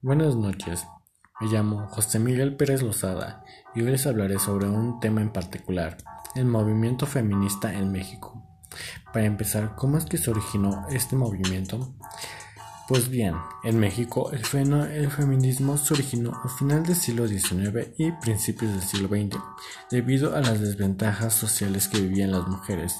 Buenas noches, me llamo José Miguel Pérez Lozada y hoy les hablaré sobre un tema en particular, el movimiento feminista en México. Para empezar, ¿cómo es que se originó este movimiento? Pues bien, en México el, feminismo se originó a final del siglo XIX y principios del siglo XX, debido a las desventajas sociales que vivían las mujeres.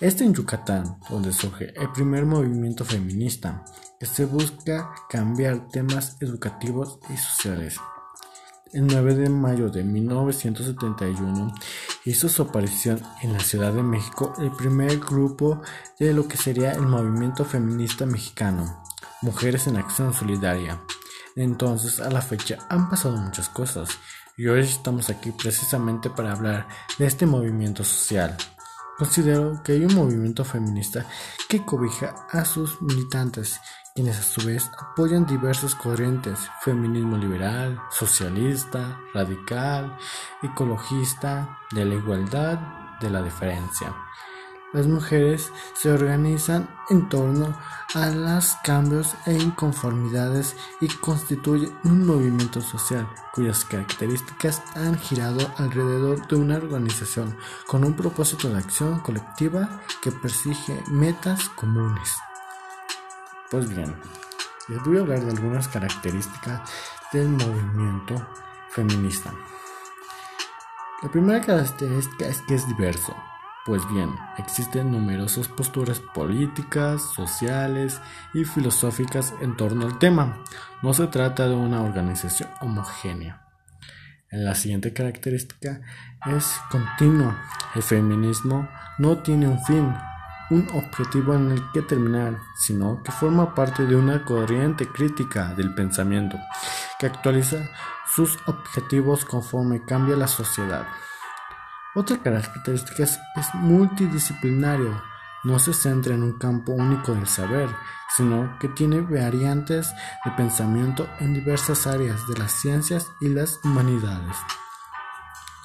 Este en Yucatán, donde surge el primer movimiento feminista, que se busca cambiar temas educativos y sociales. El 9 de mayo de 1971 hizo su aparición en la Ciudad de México el primer grupo de lo que sería el movimiento feminista mexicano Mujeres en Acción Solidaria. Entonces, a la fecha han pasado muchas cosas y hoy estamos aquí precisamente para hablar de este movimiento social. Considero que hay un movimiento feminista que cobija a sus militantes, quienes a su vez apoyan diversas corrientes, feminismo liberal, socialista, radical, ecologista, de la igualdad, de la diferencia. Las mujeres se organizan en torno a los cambios e inconformidades y constituyen un movimiento social cuyas características han girado alrededor de una organización con un propósito de acción colectiva que persigue metas comunes. Pues bien, les voy a hablar de algunas características del movimiento feminista. La primera característica es que es diverso. Pues bien, existen numerosas posturas políticas, sociales y filosóficas en torno al tema. No se trata de una organización homogénea. La siguiente característica es continua. El feminismo no tiene un fin, un objetivo en el que terminar, sino que forma parte de una corriente crítica del pensamiento que actualiza sus objetivos conforme cambia la sociedad. Otra característica es, multidisciplinario, no se centra en un campo único del saber, sino que tiene variantes de pensamiento en diversas áreas de las ciencias y las humanidades.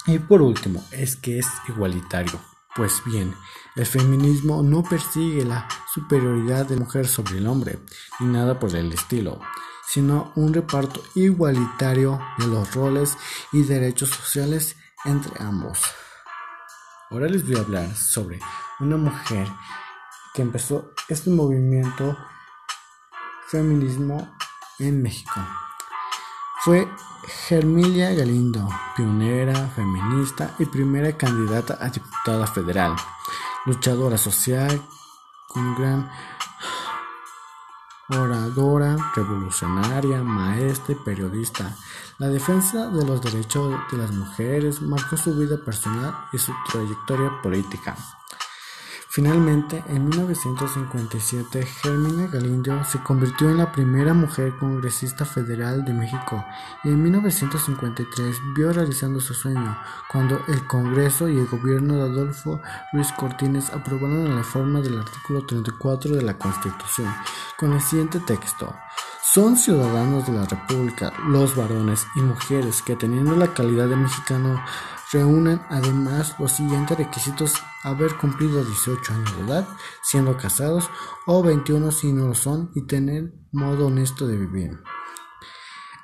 Y por último, es que es igualitario. Pues bien, el feminismo no persigue la superioridad de la mujer sobre el hombre, ni nada por el estilo, sino un reparto igualitario de los roles y derechos sociales entre ambos. Ahora les voy a hablar sobre una mujer que empezó este movimiento feminismo en México. Fue Germilia Galindo, pionera, feminista y primera candidata a diputada federal, luchadora social con gran oradora, revolucionaria, maestra y periodista. La defensa de los derechos de las mujeres marcó su vida personal y su trayectoria política. Finalmente, en 1957, Germina Galindo se convirtió en la primera mujer congresista federal de México y en 1953 vio realizando su sueño cuando el Congreso y el gobierno de Adolfo Luis Cortines aprobaron la reforma del artículo 34 de la Constitución con el siguiente texto. Son ciudadanos de la República los varones y mujeres que teniendo la calidad de mexicano reúnen además los siguientes requisitos haber cumplido 18 años de edad, siendo casados o 21 si no lo son y tener modo honesto de vivir.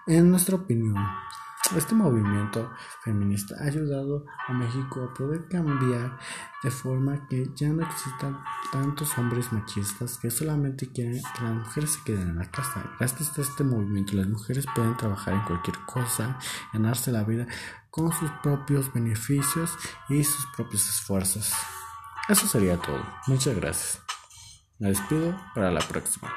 En nuestra opinión, este movimiento feminista ha ayudado a México a poder cambiar de forma que ya no existan tantos hombres machistas que solamente quieren que las mujeres se queden en la casa. Gracias a este movimiento las mujeres pueden trabajar en cualquier cosa, ganarse la vida con sus propios beneficios y sus propios esfuerzos. Eso sería todo. Muchas gracias. Me despido para la próxima.